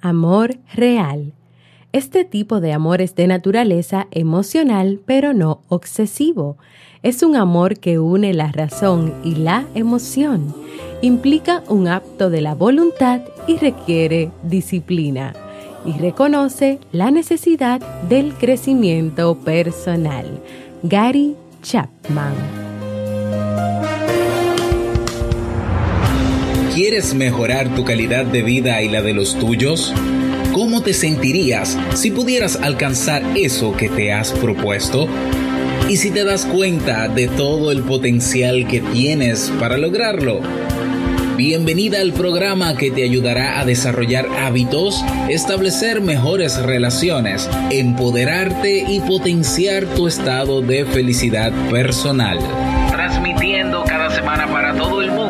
Amor real. Este tipo de amor es de naturaleza emocional, pero no obsesivo. Es un amor que une la razón y la emoción. Implica un acto de la voluntad y requiere disciplina. Y reconoce la necesidad del crecimiento personal. Gary Chapman. ¿Quieres mejorar tu calidad de vida y la de los tuyos? ¿Cómo te sentirías si pudieras alcanzar eso que te has propuesto? ¿Y si te das cuenta de todo el potencial que tienes para lograrlo? Bienvenida al programa que te ayudará a desarrollar hábitos, establecer mejores relaciones, empoderarte y potenciar tu estado de felicidad personal. Transmitiendo cada semana para todo el mundo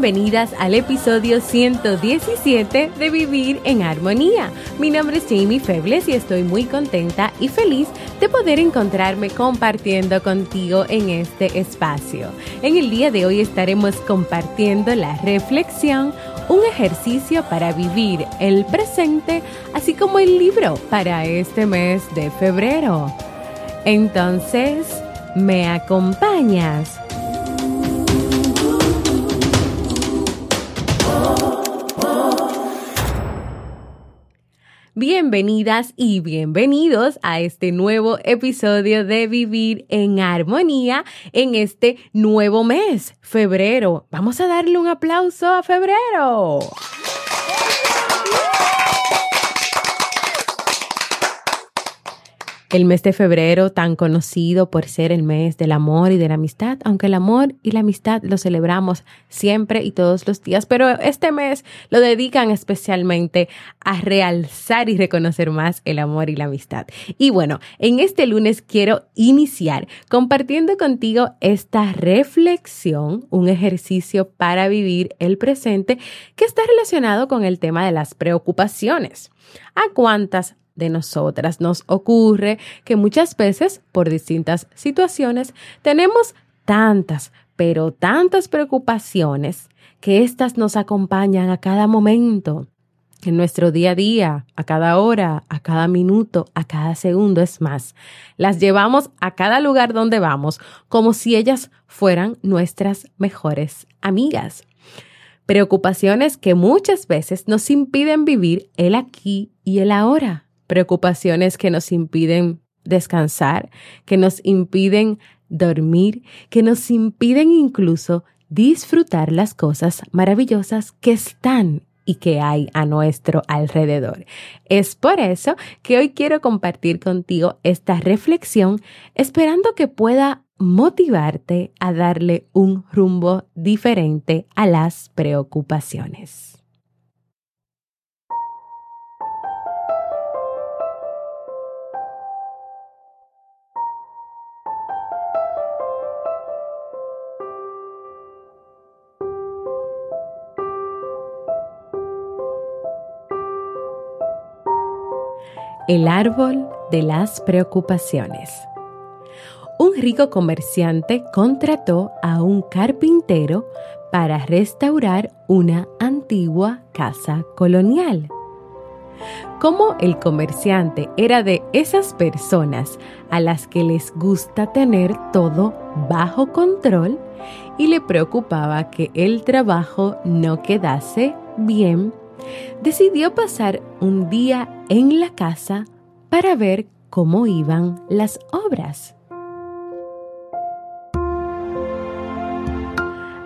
bienvenidas al episodio 117 de Vivir en Armonía. Mi nombre es Jamie Febles y estoy muy contenta y feliz de poder encontrarme compartiendo contigo en este espacio. En el día de hoy estaremos compartiendo la reflexión, un ejercicio para vivir el presente, así como el libro para este mes de febrero. Entonces, ¿me acompañas? Bienvenidas y bienvenidos a este nuevo episodio de Vivir en Armonía en este nuevo mes, febrero. Vamos a darle un aplauso a febrero. El mes de febrero, tan conocido por ser el mes del amor y de la amistad, aunque el amor y la amistad lo celebramos siempre y todos los días, pero este mes lo dedican especialmente a realzar y reconocer más el amor y la amistad. Y bueno, en este lunes quiero iniciar compartiendo contigo esta reflexión, un ejercicio para vivir el presente que está relacionado con el tema de las preocupaciones. ¿A cuántas de nosotras. Nos ocurre que muchas veces, por distintas situaciones, tenemos tantas, pero tantas preocupaciones que éstas nos acompañan a cada momento, en nuestro día a día, a cada hora, a cada minuto, a cada segundo. Es más, las llevamos a cada lugar donde vamos como si ellas fueran nuestras mejores amigas. Preocupaciones que muchas veces nos impiden vivir el aquí y el ahora preocupaciones que nos impiden descansar, que nos impiden dormir, que nos impiden incluso disfrutar las cosas maravillosas que están y que hay a nuestro alrededor. Es por eso que hoy quiero compartir contigo esta reflexión esperando que pueda motivarte a darle un rumbo diferente a las preocupaciones. El árbol de las preocupaciones. Un rico comerciante contrató a un carpintero para restaurar una antigua casa colonial. Como el comerciante era de esas personas a las que les gusta tener todo bajo control y le preocupaba que el trabajo no quedase bien, decidió pasar un día en la casa para ver cómo iban las obras.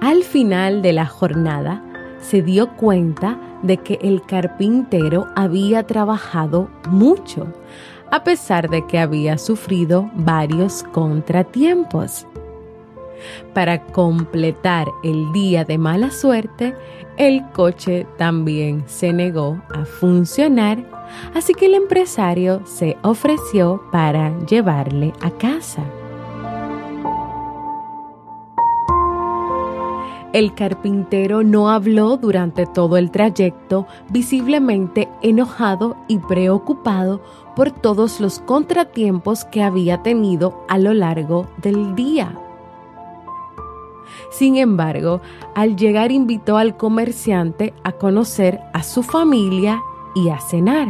Al final de la jornada, se dio cuenta de que el carpintero había trabajado mucho, a pesar de que había sufrido varios contratiempos. Para completar el día de mala suerte, el coche también se negó a funcionar, así que el empresario se ofreció para llevarle a casa. El carpintero no habló durante todo el trayecto, visiblemente enojado y preocupado por todos los contratiempos que había tenido a lo largo del día. Sin embargo, al llegar invitó al comerciante a conocer a su familia y a cenar.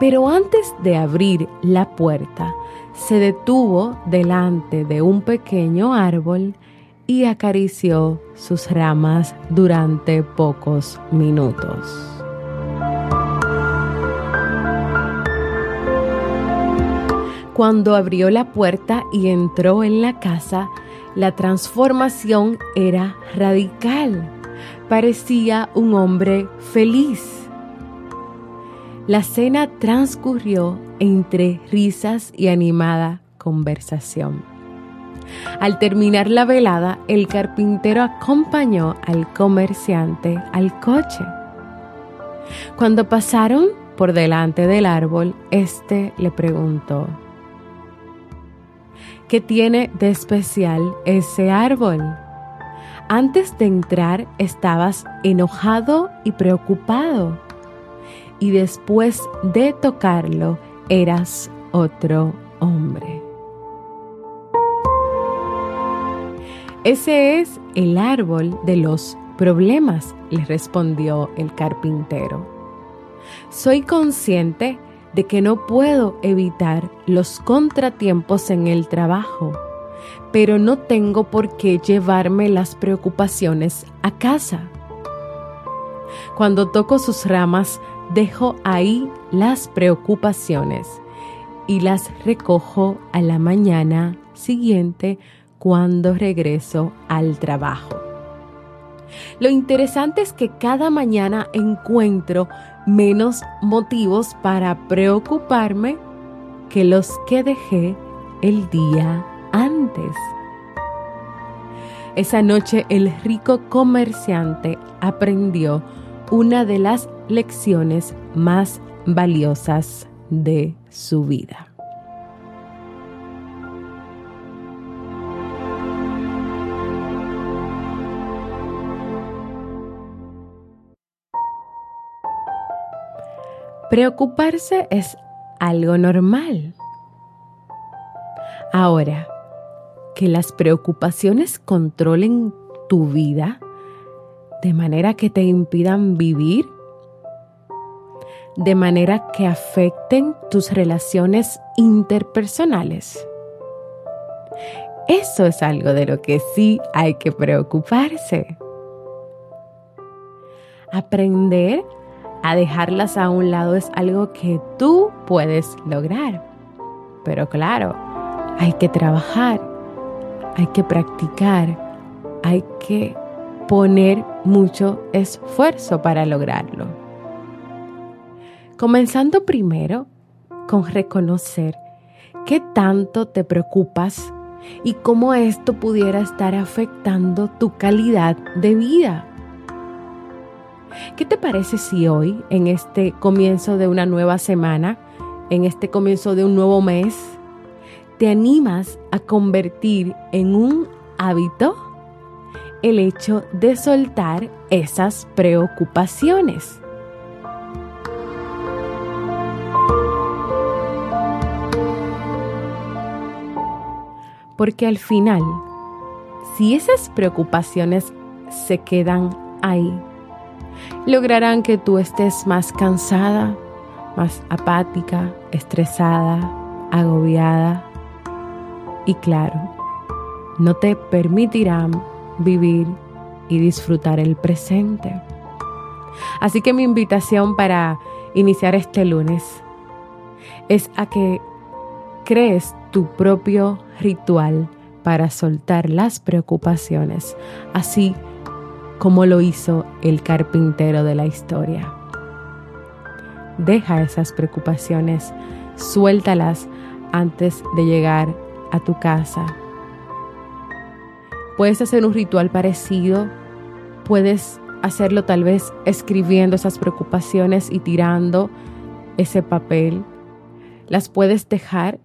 Pero antes de abrir la puerta, se detuvo delante de un pequeño árbol y acarició sus ramas durante pocos minutos. Cuando abrió la puerta y entró en la casa, la transformación era radical. Parecía un hombre feliz. La cena transcurrió entre risas y animada conversación. Al terminar la velada, el carpintero acompañó al comerciante al coche. Cuando pasaron por delante del árbol, éste le preguntó, ¿Qué tiene de especial ese árbol? Antes de entrar estabas enojado y preocupado y después de tocarlo eras otro hombre. Ese es el árbol de los problemas, le respondió el carpintero. Soy consciente de que no puedo evitar los contratiempos en el trabajo, pero no tengo por qué llevarme las preocupaciones a casa. Cuando toco sus ramas, dejo ahí las preocupaciones y las recojo a la mañana siguiente cuando regreso al trabajo. Lo interesante es que cada mañana encuentro menos motivos para preocuparme que los que dejé el día antes. Esa noche el rico comerciante aprendió una de las lecciones más valiosas de su vida. Preocuparse es algo normal. Ahora, que las preocupaciones controlen tu vida de manera que te impidan vivir, de manera que afecten tus relaciones interpersonales. Eso es algo de lo que sí hay que preocuparse. Aprender a dejarlas a un lado es algo que tú puedes lograr. Pero claro, hay que trabajar, hay que practicar, hay que poner mucho esfuerzo para lograrlo. Comenzando primero con reconocer qué tanto te preocupas y cómo esto pudiera estar afectando tu calidad de vida. ¿Qué te parece si hoy, en este comienzo de una nueva semana, en este comienzo de un nuevo mes, te animas a convertir en un hábito el hecho de soltar esas preocupaciones? Porque al final, si esas preocupaciones se quedan ahí, lograrán que tú estés más cansada, más apática, estresada, agobiada y claro, no te permitirán vivir y disfrutar el presente. Así que mi invitación para iniciar este lunes es a que crees tu propio ritual para soltar las preocupaciones, así como lo hizo el carpintero de la historia. Deja esas preocupaciones suéltalas antes de llegar a tu casa. Puedes hacer un ritual parecido, puedes hacerlo tal vez escribiendo esas preocupaciones y tirando ese papel. Las puedes dejar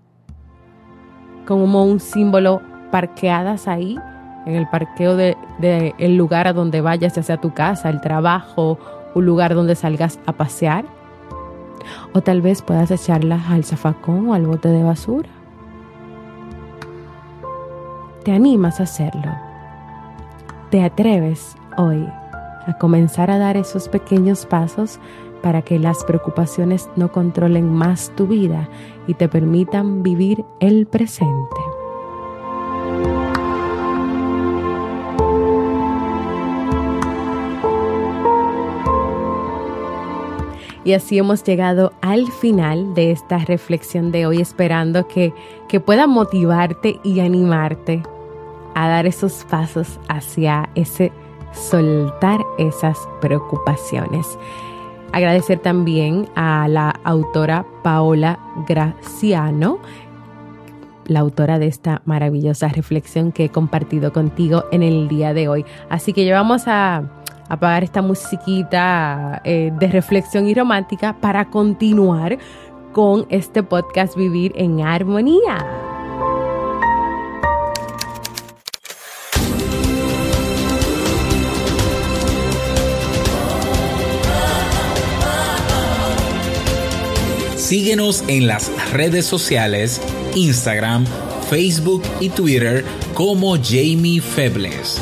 como un símbolo parqueadas ahí en el parqueo del de, el lugar a donde vayas, ya sea tu casa, el trabajo, un lugar donde salgas a pasear. O tal vez puedas echarlas al zafacón o al bote de basura. Te animas a hacerlo. Te atreves hoy a comenzar a dar esos pequeños pasos para que las preocupaciones no controlen más tu vida y te permitan vivir el presente. Y así hemos llegado al final de esta reflexión de hoy, esperando que, que pueda motivarte y animarte a dar esos pasos hacia ese soltar esas preocupaciones. Agradecer también a la autora Paola Graciano, la autora de esta maravillosa reflexión que he compartido contigo en el día de hoy. Así que llevamos a apagar esta musiquita eh, de reflexión y romántica para continuar con este podcast Vivir en Armonía. Síguenos en las redes sociales, Instagram, Facebook y Twitter como Jamie Febles.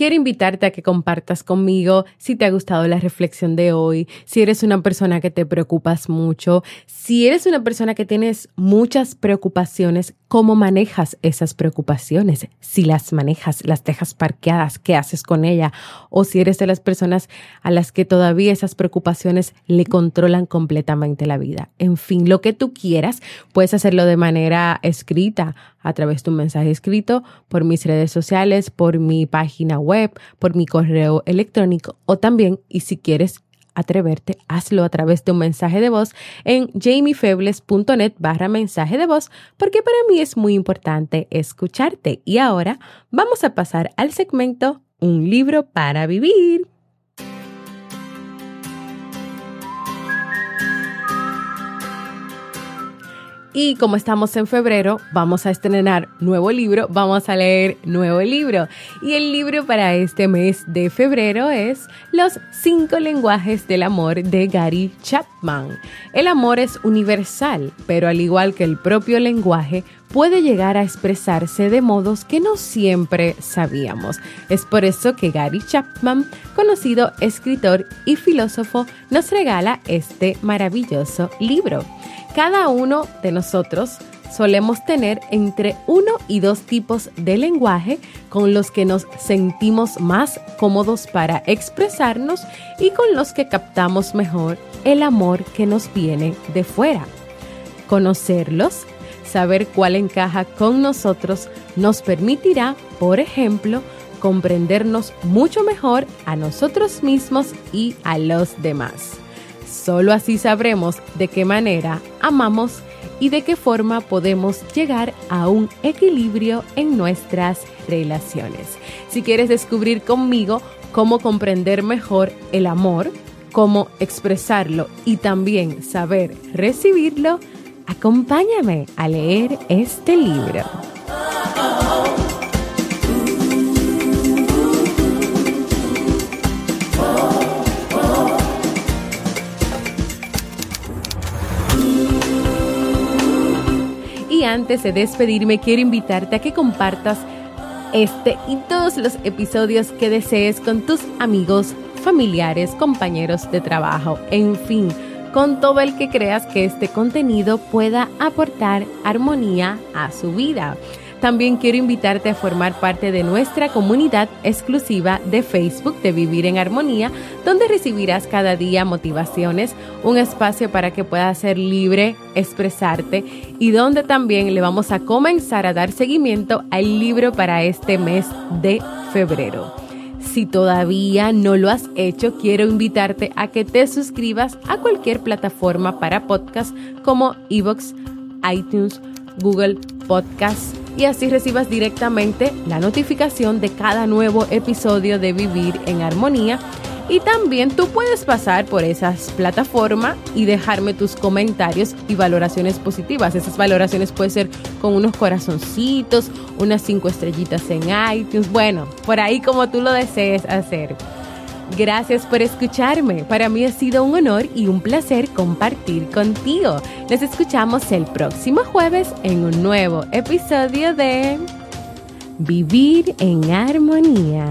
Quiero invitarte a que compartas conmigo si te ha gustado la reflexión de hoy, si eres una persona que te preocupas mucho, si eres una persona que tienes muchas preocupaciones, ¿cómo manejas esas preocupaciones? Si las manejas, las dejas parqueadas, ¿qué haces con ella? O si eres de las personas a las que todavía esas preocupaciones le controlan completamente la vida. En fin, lo que tú quieras, puedes hacerlo de manera escrita a través de un mensaje escrito, por mis redes sociales, por mi página web, por mi correo electrónico o también, y si quieres atreverte, hazlo a través de un mensaje de voz en jamiefebles.net barra mensaje de voz, porque para mí es muy importante escucharte. Y ahora vamos a pasar al segmento Un libro para vivir. Y como estamos en febrero, vamos a estrenar nuevo libro, vamos a leer nuevo libro. Y el libro para este mes de febrero es Los cinco lenguajes del amor de Gary Chapman. El amor es universal, pero al igual que el propio lenguaje, puede llegar a expresarse de modos que no siempre sabíamos. Es por eso que Gary Chapman, conocido escritor y filósofo, nos regala este maravilloso libro. Cada uno de nosotros solemos tener entre uno y dos tipos de lenguaje con los que nos sentimos más cómodos para expresarnos y con los que captamos mejor el amor que nos viene de fuera. Conocerlos, saber cuál encaja con nosotros, nos permitirá, por ejemplo, comprendernos mucho mejor a nosotros mismos y a los demás. Solo así sabremos de qué manera amamos y de qué forma podemos llegar a un equilibrio en nuestras relaciones. Si quieres descubrir conmigo cómo comprender mejor el amor, cómo expresarlo y también saber recibirlo, acompáñame a leer este libro. Y antes de despedirme, quiero invitarte a que compartas este y todos los episodios que desees con tus amigos, familiares, compañeros de trabajo, en fin, con todo el que creas que este contenido pueda aportar armonía a su vida. También quiero invitarte a formar parte de nuestra comunidad exclusiva de Facebook de Vivir en Armonía, donde recibirás cada día motivaciones, un espacio para que puedas ser libre, expresarte y donde también le vamos a comenzar a dar seguimiento al libro para este mes de febrero. Si todavía no lo has hecho, quiero invitarte a que te suscribas a cualquier plataforma para podcast como Evox, iTunes, Google Podcast y así recibas directamente la notificación de cada nuevo episodio de Vivir en Armonía y también tú puedes pasar por esas plataformas y dejarme tus comentarios y valoraciones positivas. Esas valoraciones pueden ser con unos corazoncitos, unas cinco estrellitas en iTunes. Bueno, por ahí como tú lo desees hacer. Gracias por escucharme. Para mí ha sido un honor y un placer compartir contigo. Nos escuchamos el próximo jueves en un nuevo episodio de Vivir en Armonía.